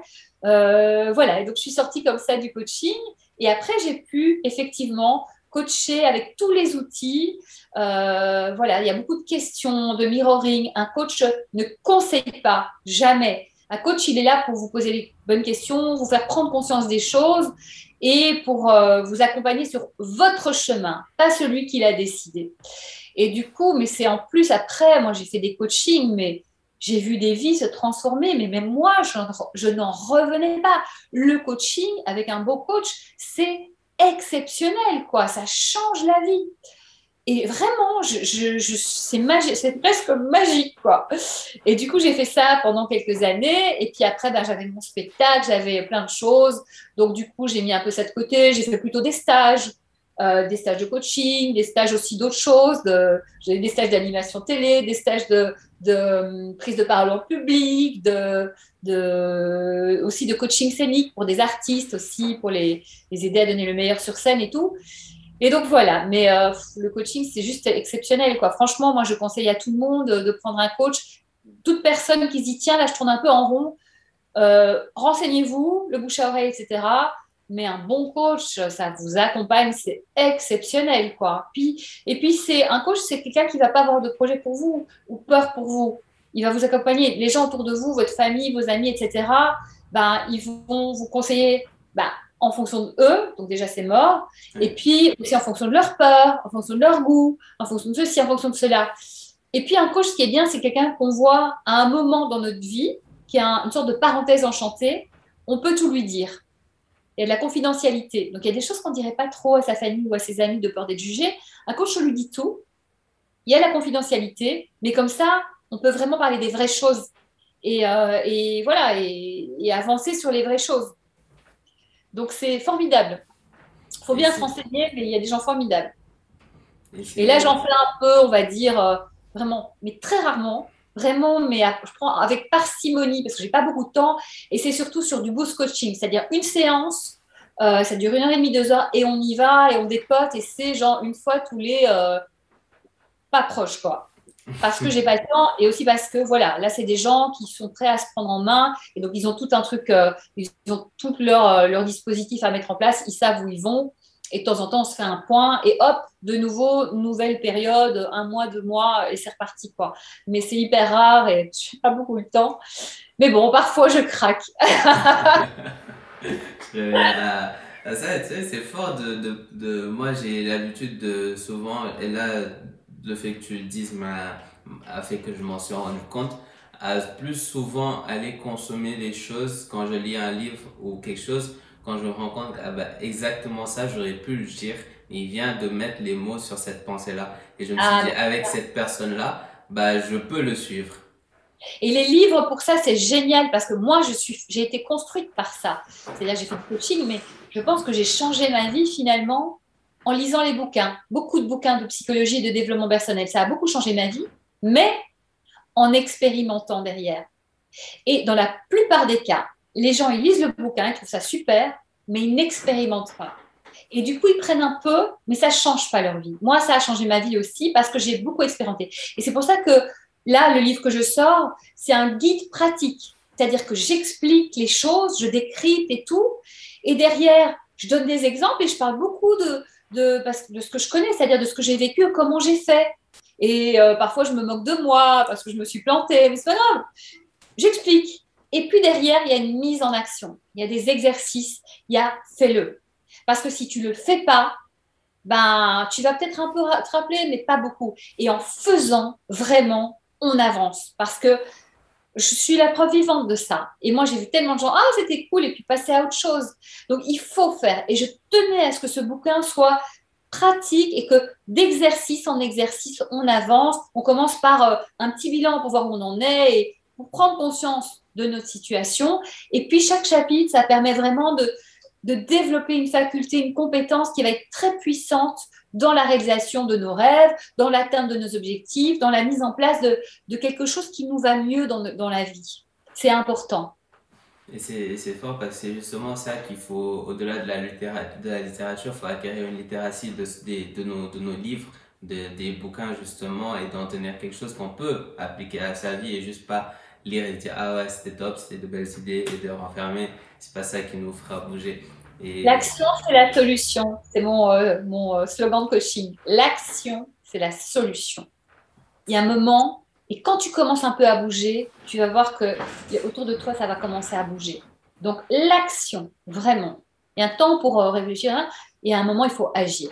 Euh, voilà, et donc je suis sortie comme ça du coaching. Et après, j'ai pu effectivement coacher avec tous les outils. Euh, voilà, il y a beaucoup de questions, de mirroring. Un coach ne conseille pas, jamais. Un coach, il est là pour vous poser les bonnes questions, vous faire prendre conscience des choses et pour euh, vous accompagner sur votre chemin, pas celui qu'il a décidé. Et du coup, mais c'est en plus après, moi j'ai fait des coachings, mais j'ai vu des vies se transformer, mais même moi, je, n'en revenais pas. Le coaching avec un beau coach, c'est exceptionnel, quoi. Ça change la vie. Et vraiment, je, je, c'est, c'est presque magique, quoi. Et du coup, j'ai fait ça pendant quelques années. Et puis après, ben, j'avais mon spectacle, j'avais plein de choses. Donc, du coup, j'ai mis un peu ça de côté. J'ai fait plutôt des stages, euh, des stages de coaching, des stages aussi d'autres choses. De, j'ai des stages d'animation télé, des stages de, de hum, prise de parole en public, de, de, aussi de coaching scénique pour des artistes aussi, pour les, les aider à donner le meilleur sur scène et tout. Et donc voilà, mais euh, le coaching, c'est juste exceptionnel. Quoi. Franchement, moi, je conseille à tout le monde de prendre un coach. Toute personne qui dit, tiens, là, je tourne un peu en rond, euh, renseignez-vous, le bouche à oreille, etc. Mais un bon coach, ça vous accompagne, c'est exceptionnel. Quoi. Puis, et puis, c'est un coach, c'est quelqu'un qui ne va pas avoir de projet pour vous ou peur pour vous. Il va vous accompagner. Les gens autour de vous, votre famille, vos amis, etc., ben, ils vont vous conseiller ben, en fonction de eux, donc déjà c'est mort, et puis aussi en fonction de leur peur, en fonction de leur goût, en fonction de ceci, en fonction de cela. Et puis un coach, ce qui est bien, c'est quelqu'un qu'on voit à un moment dans notre vie, qui a une sorte de parenthèse enchantée, on peut tout lui dire. Il y a de la confidentialité. Donc il y a des choses qu'on ne dirait pas trop à sa famille ou à ses amis de peur d'être jugé. Un coach, on lui dit tout. Il y a la confidentialité, mais comme ça, on peut vraiment parler des vraies choses et, euh, et voilà, et, et avancer sur les vraies choses. Donc c'est formidable. Il faut bien se renseigner, mais il y a des gens formidables. Et, là, j'en fais un peu, on va dire, euh, vraiment, mais très rarement, vraiment, mais je prends avec parcimonie parce que j'ai pas beaucoup de temps. Et c'est surtout sur du boost coaching, c'est-à-dire une séance, euh, ça dure une heure et demie, deux heures, et on y va et on dépote. Et c'est genre une fois tous les euh, pas proches, quoi parce que j'ai pas le temps et aussi parce que voilà, là c'est des gens qui sont prêts à se prendre en main et donc ils ont tout un truc, euh, ils ont tout leur, euh, leur dispositif à mettre en place, ils savent où ils vont et de temps en temps on se fait un point et hop, de nouveau, nouvelle période, un mois, deux mois et c'est reparti quoi. Mais c'est hyper rare et je n'ai pas beaucoup le temps. Mais bon, parfois je craque. Euh, ça, tu sais, c'est fort de, de, Moi, j'ai l'habitude de souvent, et là, le fait que tu le dises m'a a fait que je m'en suis rendu compte à plus souvent aller consommer les choses quand je lis un livre ou quelque chose quand je me rends compte ah bah, exactement ça j'aurais pu le dire il vient de mettre les mots sur cette pensée là et je me suis ah, dit avec cette personne là bah je peux le suivre. Et les livres pour ça c'est génial parce que moi je suis j'ai été construite par ça. C'est-à-dire j'ai fait du coaching mais je pense que j'ai changé ma vie finalement en lisant les bouquins, beaucoup de bouquins de psychologie et de développement personnel. Ça a beaucoup changé ma vie, mais en expérimentant derrière. Et dans la plupart des cas, les gens, ils lisent le bouquin, ils trouvent ça super, mais ils n'expérimentent pas. Et du coup, ils prennent un peu, mais ça ne change pas leur vie. Moi, ça a changé ma vie aussi parce que j'ai beaucoup expérimenté. Et c'est pour ça que là, le livre que je sors, c'est un guide pratique. C'est-à-dire que j'explique les choses, je décrypte et tout. Et derrière, je donne des exemples et je parle beaucoup de, de, de ce que je connais, c'est-à-dire de ce que j'ai vécu, comment j'ai fait. Et euh, parfois, je me moque de moi parce que je me suis plantée, mais c'est pas grave. J'explique. Et puis derrière, il y a une mise en action. Il y a des exercices. Il y a fais-le. Parce que si tu ne le fais pas, ben, tu vas peut-être un peu te rappeler, mais pas beaucoup. Et en faisant, vraiment, on avance. Parce que je suis la preuve vivante de ça. Et moi, j'ai vu tellement de gens, ah, c'était cool, et puis passer à autre chose. Donc, il faut faire. Et je tenais à ce que ce bouquin soit pratique et que d'exercice en exercice, on avance. On commence par euh, un petit bilan pour voir où on en est et pour prendre conscience de notre situation. Et puis, chaque chapitre, ça permet vraiment de, de développer une faculté, une compétence qui va être très puissante dans la réalisation de nos rêves, dans l'atteinte de nos objectifs, dans la mise en place de, quelque chose qui nous va mieux dans, la vie. C'est important. Et c'est fort parce que c'est justement ça qu'il faut, au-delà de, la littérature, il faut acquérir une littératie de, nos, livres, de, des bouquins justement, et d'en tenir quelque chose qu'on peut appliquer à sa vie et juste pas lire et dire ah ouais c'était top, c'était de belles idées et de renfermer. C'est pas ça qui nous fera bouger. L'action, c'est la solution. C'est mon, euh, mon euh, slogan de coaching. L'action, c'est la solution. Il y a un moment, et quand tu commences un peu à bouger, tu vas voir que autour de toi, ça va commencer à bouger. Donc, l'action, vraiment. Il y a un temps pour euh, réfléchir, hein, et à un moment, il faut agir.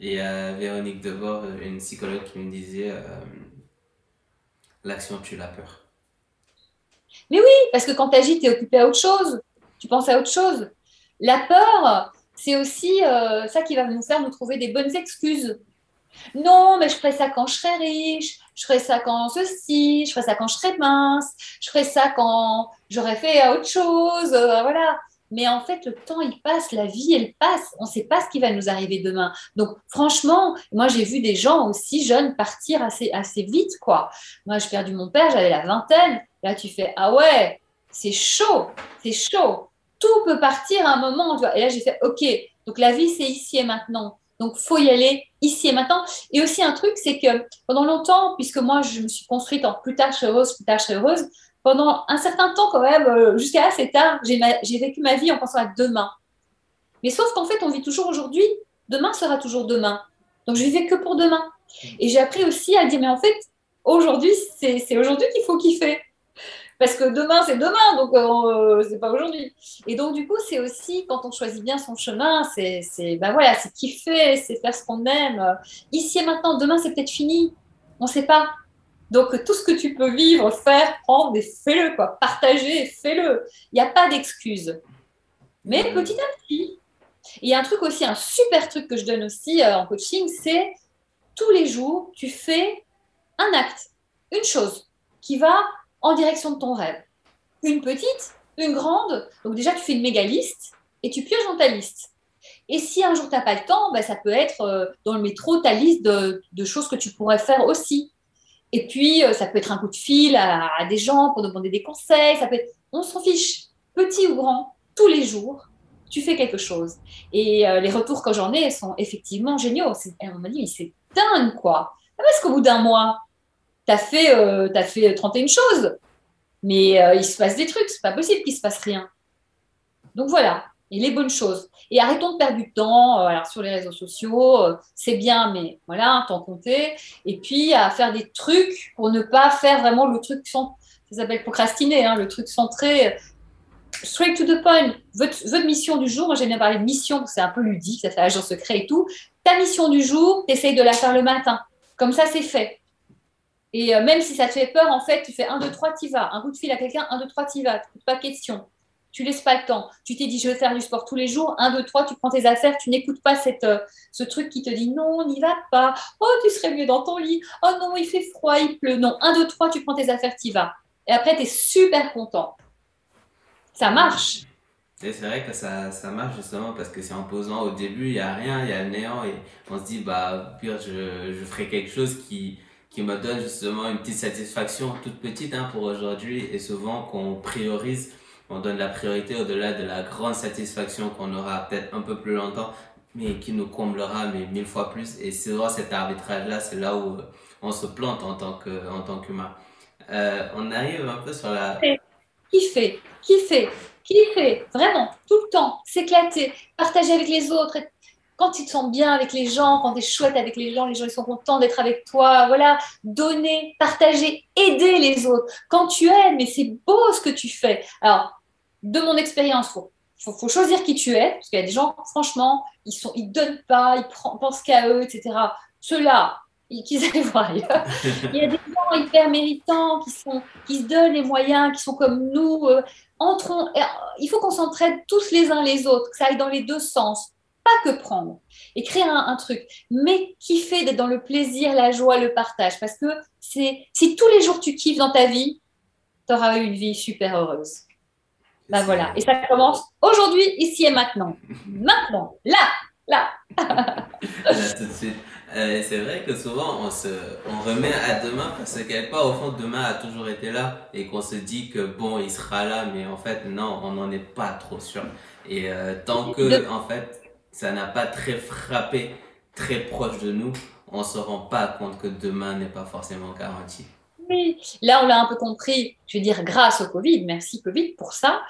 Et Véronique Debord, une psychologue qui me disait l'action tue la peur. Mais oui, parce que quand tu agis, tu es occupé à autre chose. Tu penses à autre chose. La peur, c'est aussi euh, ça qui va nous faire nous trouver des bonnes excuses. Non, mais je ferai ça quand je serai riche, je ferai ça quand ceci, je ferai ça quand je serai mince, je ferai ça quand j'aurai fait autre chose, euh, voilà. Mais en fait, le temps, il passe, la vie, elle passe. On ne sait pas ce qui va nous arriver demain. Donc, franchement, moi, j'ai vu des gens aussi jeunes partir assez, assez vite, quoi. Moi, j'ai perdu mon père, j'avais la vingtaine. Là, tu fais, ah ouais, c'est chaud, c'est chaud tout peut partir à un moment. Et là, j'ai fait, OK, donc la vie, c'est ici et maintenant. Donc, faut y aller ici et maintenant. Et aussi, un truc, c'est que pendant longtemps, puisque moi, je me suis construite en plus tard, je serai heureuse, plus tard, je serai heureuse, pendant un certain temps, quand même, euh, jusqu'à assez tard, j'ai vécu ma vie en pensant à demain. Mais sauf qu'en fait, on vit toujours aujourd'hui. Demain sera toujours demain. Donc, je vivais que pour demain. Et j'ai appris aussi à dire, mais en fait, aujourd'hui, c'est aujourd'hui qu'il faut kiffer parce que demain c'est demain, donc euh, c'est pas aujourd'hui. Et donc du coup, c'est aussi quand on choisit bien son chemin, c'est ben voilà, c'est kiffer, c'est faire ce qu'on aime. Ici et maintenant, demain c'est peut-être fini, on sait pas. Donc tout ce que tu peux vivre, faire, prendre, fais-le quoi, partager, fais-le. Il n'y a pas d'excuses. Mais petit à petit. Il y a un truc aussi, un super truc que je donne aussi euh, en coaching, c'est tous les jours, tu fais un acte, une chose qui va en direction de ton rêve. Une petite, une grande. Donc déjà, tu fais une méga liste et tu pioches dans ta liste. Et si un jour tu n'as pas le temps, ben, ça peut être euh, dans le métro ta liste de, choses que tu pourrais faire aussi. Et puis, euh, ça peut être un coup de fil à, des gens pour demander des conseils. Ça peut On s'en fiche, petit ou grand, tous les jours, tu fais quelque chose. Et euh, les retours que j'en ai sont effectivement géniaux. On m'a dit, mais c'est dingue, quoi. Parce qu'au bout d'un mois, tu as fait, euh, as fait 31 choses, mais euh, il se passe des trucs, c'est pas possible qu'il se passe rien. Donc voilà, et les bonnes choses. Et arrêtons de perdre du temps euh, sur les réseaux sociaux, c'est bien, mais voilà, temps compté. Et puis à faire des trucs pour ne pas faire vraiment le truc, ça s'appelle procrastiner, hein, le truc centré, straight to the point. Votre, mission du jour, moi j'aime bien parler de mission, c'est un peu ludique, ça fait agent secret et tout. Ta mission du jour, tu essayes de la faire le matin. Comme ça, c'est fait. Et euh, même si ça te fait peur, en fait, tu fais 1, 2, 3, tu vas. Un coup de fil à quelqu'un, 1, 2, 3, tu vas. Pas question. Tu laisses pas le temps. Tu t'es dit, je vais faire du sport tous les jours. 1, 2, 3, tu prends tes affaires. Tu n'écoutes pas cette, euh, ce truc qui te dit, non, n'y va pas. Oh, tu serais mieux dans ton lit. Oh non, il fait froid, il pleut. Non, 1, 2, 3, tu prends tes affaires, tu vas. Et après, tu es super content. Ça marche. C'est vrai que ça, ça marche justement parce que c'est en posant au début, il n'y a rien, il y a le néant et on se dit, bah, pire, je, je ferai quelque chose qui, qui me donne justement une petite satisfaction toute petite hein, pour aujourd'hui et souvent qu'on priorise on donne la priorité au-delà de la grande satisfaction qu'on aura peut-être un peu plus longtemps, mais qui nous comblera mais mille fois plus. Et c'est vrai, cet arbitrage-là, c'est là où on se plante en tant que, en tant qu'humain. Euh, on arrive un peu sur la... Kiffer, kiffer, kiffer, vraiment, tout le temps, s'éclater, partager avec les autres, quand tu te sens bien avec les gens, quand tu es chouette avec les gens, les gens ils sont contents d'être avec toi, voilà, donner, partager, aider les autres. Quand tu aimes, mais c'est beau ce que tu fais. Alors, de mon expérience, il faut, choisir qui tu es, parce qu'il y a des gens, franchement, ils ne ils donnent pas, ils pensent qu'à eux, etc. Ceux-là, qu'ils aillent voir ailleurs. Il y a des gens hyper méritants qui, sont, qui se donnent les moyens, qui sont comme nous. Euh, entrons, il faut qu'on s'entraide tous les uns les autres, que ça aille dans les deux sens pas que prendre et créer un, truc, mais kiffer d'être dans le plaisir, la joie, le partage. Parce que c'est si tous les jours tu kiffes dans ta vie, tu auras eu une vie super heureuse. Ben voilà. Et ça commence aujourd'hui, ici et maintenant. maintenant, là, là. tout de suite. Euh, c'est vrai que souvent on se on remet à demain parce que quelque part au fond demain a toujours été là et qu'on se dit que bon il sera là mais en fait non on n'en est pas trop sûr et euh, tant que en fait ça n'a pas très frappé très proche de nous, on ne se rend pas compte que demain n'est pas forcément garanti. Oui, là on l'a un peu compris, je veux dire grâce au Covid, merci Covid pour ça.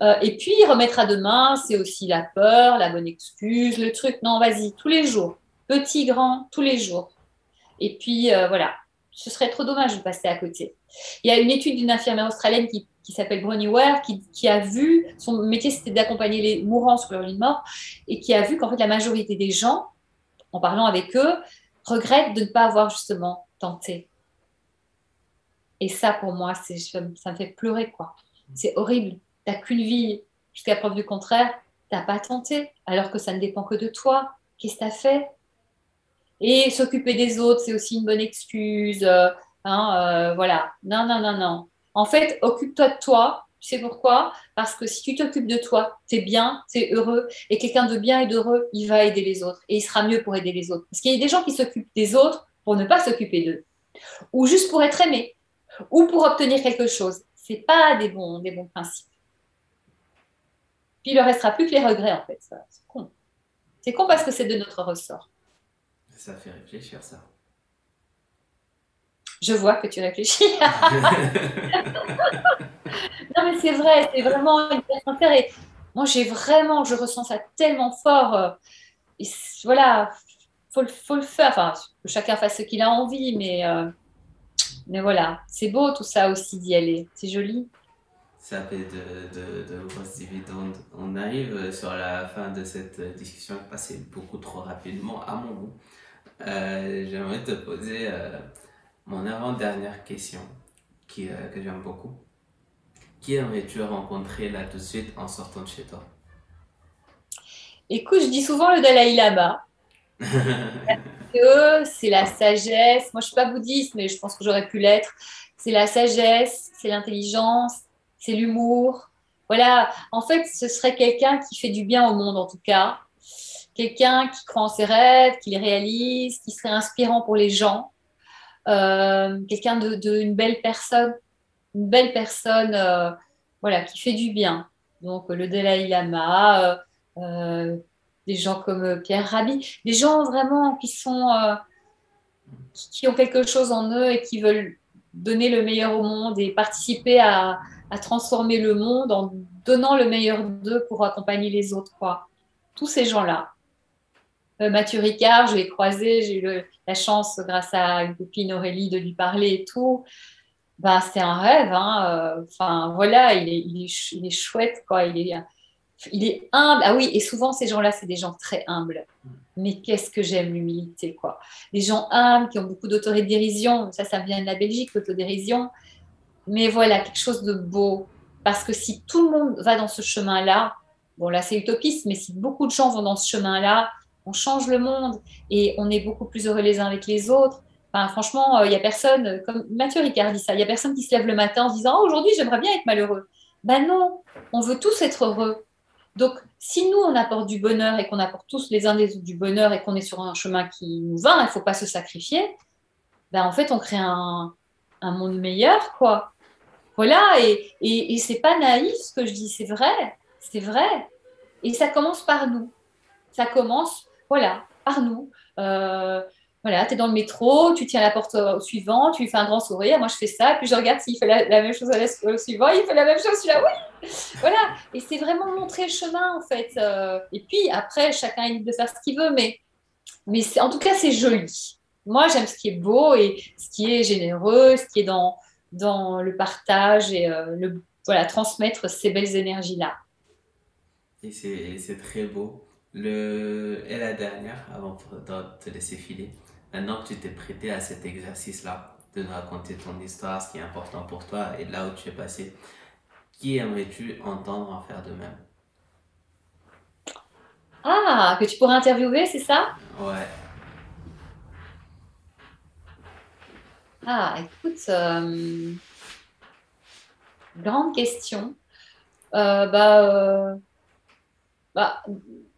Euh, et puis remettre à demain, c'est aussi la peur, la bonne excuse, le truc, non vas-y, tous les jours, petit, grand, tous les jours. Et puis euh, voilà, ce serait trop dommage de passer à côté. Il y a une étude d'une infirmière australienne qui qui s'appelle Bronnie Ware, qui, a vu, son métier c'était d'accompagner les mourants sur leur lit de mort, et qui a vu qu'en fait la majorité des gens, en parlant avec eux, regrettent de ne pas avoir justement tenté. Et ça, pour moi, ça me fait pleurer, quoi. C'est horrible. T'as qu'une vie, jusqu'à preuve du contraire, t'as pas tenté, alors que ça ne dépend que de toi. Qu'est-ce que t'as fait? Et s'occuper des autres, c'est aussi une bonne excuse. Euh, hein, euh, voilà. Non, non, non, non. En fait, occupe-toi de toi. Tu sais pourquoi? Parce que si tu t'occupes de toi, tu es bien, tu es heureux. Et quelqu'un de bien et d'heureux, il va aider les autres. Et il sera mieux pour aider les autres. Parce qu'il y a des gens qui s'occupent des autres pour ne pas s'occuper d'eux. Ou juste pour être aimé. Ou pour obtenir quelque chose. Ce pas des bons, des bons principes. Puis il ne restera plus que les regrets, en fait. C'est con. C'est con parce que c'est de notre ressort. Ça fait réfléchir, ça. Je vois que tu réfléchis. non, mais c'est vrai, c'est vraiment une sincère. Et moi, j'ai vraiment, je ressens ça tellement fort. Euh, voilà, faut, faut le faire. Enfin, chacun fasse ce qu'il a envie, mais, euh, mais voilà, c'est beau tout ça aussi d'y aller. C'est joli. Ça fait de, de, de grosses dividendes. On arrive sur la fin de cette discussion qui passée beaucoup trop rapidement à mon goût. Euh, j'aimerais te poser mon avant-dernière question, qui, euh, que j'aime beaucoup. Qui aimerais-tu rencontrer là tout de suite en sortant de chez toi? Écoute, je dis souvent le Dalai Lama. c'est la sagesse. Moi, je ne suis pas bouddhiste, mais je pense que j'aurais pu l'être. C'est la sagesse, c'est l'intelligence, c'est l'humour. Voilà, en fait, ce serait quelqu'un qui fait du bien au monde, en tout cas. Quelqu'un qui croit en ses rêves, qui les réalise, qui serait inspirant pour les gens. Euh, quelqu'un de, une belle personne, une belle personne, euh, voilà, qui fait du bien. Donc le Dalai Lama, euh, des gens comme Pierre Rabhi, des gens vraiment qui sont, qui, ont quelque chose en eux et qui veulent donner le meilleur au monde et participer à, à transformer le monde en donnant le meilleur d'eux pour accompagner les autres. Quoi. Tous ces gens-là. Mathieu Ricard, je l'ai croisé, j'ai eu la chance, grâce à une copine Aurélie, de lui parler et tout. Bah, c'est un rêve. Hein. Euh, enfin, voilà, il est, chouette, quoi. Il est, humble. Ah oui, et souvent, ces gens-là, c'est des gens très humbles. Mais qu'est-ce que j'aime l'humilité, quoi. Des gens humbles qui ont beaucoup d'autodérision. Ça, ça vient de la Belgique, l'autodérision. Mais voilà, quelque chose de beau. Parce que si tout le monde va dans ce chemin-là, bon, là, c'est utopiste, mais si beaucoup de gens vont dans ce chemin-là, on change le monde et on est beaucoup plus heureux les uns avec les autres. Enfin, franchement, il euh, y a personne, comme Mathieu Ricard dit ça, il y a personne qui se lève le matin en disant oh, aujourd'hui j'aimerais bien être malheureux. Ben non, on veut tous être heureux. Donc, si nous on apporte du bonheur et qu'on apporte tous les uns des autres du bonheur et qu'on est sur un chemin qui nous va, il ne faut pas se sacrifier. Ben en fait, on crée un, un monde meilleur, quoi. voilà, et, et, et c'est pas naïf ce que je dis, c'est vrai, c'est vrai. Et ça commence par nous. Ça commence, voilà, par nous. Euh, voilà, tu es dans le métro, tu tiens la porte au suivant, tu lui fais un grand sourire, moi je fais ça, puis je regarde s'il fait la, même chose au suivant, il fait la même chose, celui-là, oui Voilà, et c'est vraiment montrer le chemin en fait. Euh, et puis après, chacun est libre de faire ce qu'il veut, mais, mais en tout cas, c'est joli. Moi, j'aime ce qui est beau et ce qui est généreux, ce qui est dans, dans le partage et euh, le, voilà, transmettre ces belles énergies-là. Et c'est très beau. Le... Et la dernière, avant de te laisser filer, Maintenant que tu t'es prêté à cet exercice-là, de nous raconter ton histoire, ce qui est important pour toi et là où tu es passé, qui aimerais-tu entendre en faire de même? Ah, que tu pourrais interviewer, c'est ça? Ouais. Ah, écoute, euh, grande question. Euh, bah, euh, bah,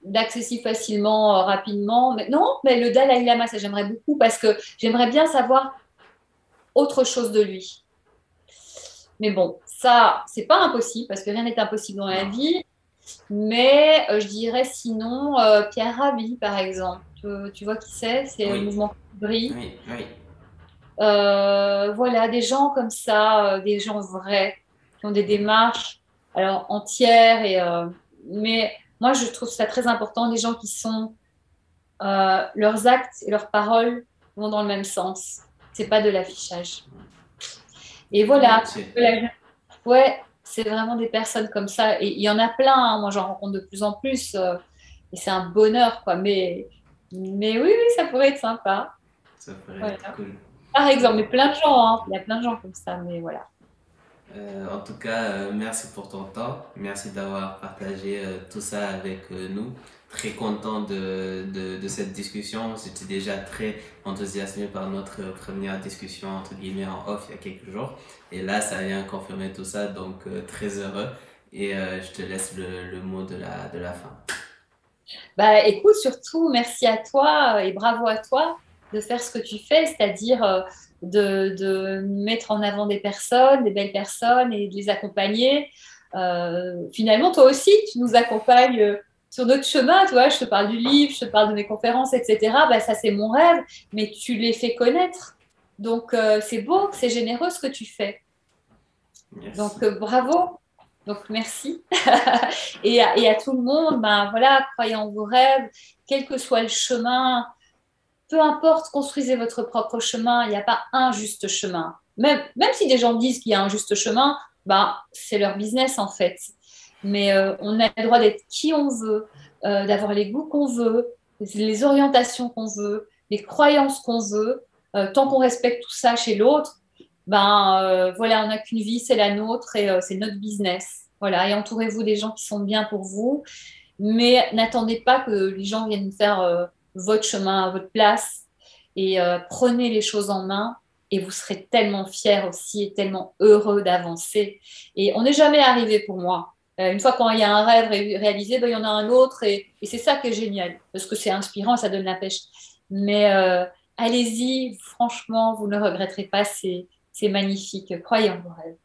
d'accessible facilement, euh, rapidement. Mais non, mais le Dalai Lama, ça j'aimerais beaucoup parce que j'aimerais bien savoir autre chose de lui. Mais bon, ça, c'est pas impossible parce que rien n'est impossible dans la vie. Mais euh, je dirais sinon euh, Pierre Rabhi, par exemple. Tu, vois qui c'est? C'est le mouvement Oui, oui. voilà, des gens comme ça, des gens vrais, qui ont des démarches alors entières et mais moi, je trouve ça très important, des gens qui sont, euh, leurs actes et leurs paroles vont dans le même sens. C'est pas de l'affichage. Et voilà. Ouais, c'est vraiment des personnes comme ça. Et il y en a plein. Hein. Moi, j'en rencontre de plus en plus. Euh, et c'est un bonheur, quoi. Mais, mais oui, oui, ça pourrait être sympa. Ça pourrait être cool. Par exemple, mais plein de gens. Hein. Il y a plein de gens comme ça. Mais voilà. Euh, en tout cas, euh, merci pour ton temps. Merci d'avoir partagé euh, tout ça avec nous. Très content de, de, de cette discussion. J'étais déjà très enthousiasmé par notre première discussion, entre guillemets, en off il y a quelques jours. Et là, ça vient confirmer tout ça, donc très heureux. Et je te laisse le, le, mot de la, de la fin. Bah, écoute, surtout, merci à toi et bravo à toi de faire ce que tu fais, c'est-à-dire de, mettre en avant des personnes, des belles personnes et de les accompagner. Euh, finalement, toi aussi, tu nous accompagnes euh, sur notre chemin, tu vois, je te parle du livre, je te parle de mes conférences, etc. Bah, ça, c'est mon rêve, mais tu les fais connaître. Donc, euh, c'est beau, c'est généreux ce que tu fais. Donc, bravo. Donc, merci. et, à, et, à, tout le monde, ben, voilà, croyez en vos rêves, quel que soit le chemin, peu importe, construisez votre propre chemin. Il n'y a pas un juste chemin. Même, même si des gens disent qu'il y a un juste chemin, bah, c'est leur business en fait. Mais euh, on a le droit d'être qui on veut, euh, d'avoir les goûts qu'on veut, les orientations qu'on veut, les croyances qu'on veut. Euh, tant qu'on respecte tout ça chez l'autre, ben voilà, on n'a qu'une vie, c'est la nôtre et c'est notre business. Voilà, et entourez-vous des gens qui sont bien pour vous, mais n'attendez pas que les gens viennent faire votre chemin à votre place et euh, prenez les choses en main et vous serez tellement fiers aussi et tellement heureux d'avancer. Et on n'est jamais arrivé pour moi. Euh, une fois qu'il y a un rêve réalisé, ben, il y en a un autre et, c'est ça qui est génial parce que c'est inspirant, ça donne la pêche. Mais euh, allez-y, franchement, vous ne regretterez pas, c'est magnifique. Croyez en vos rêves.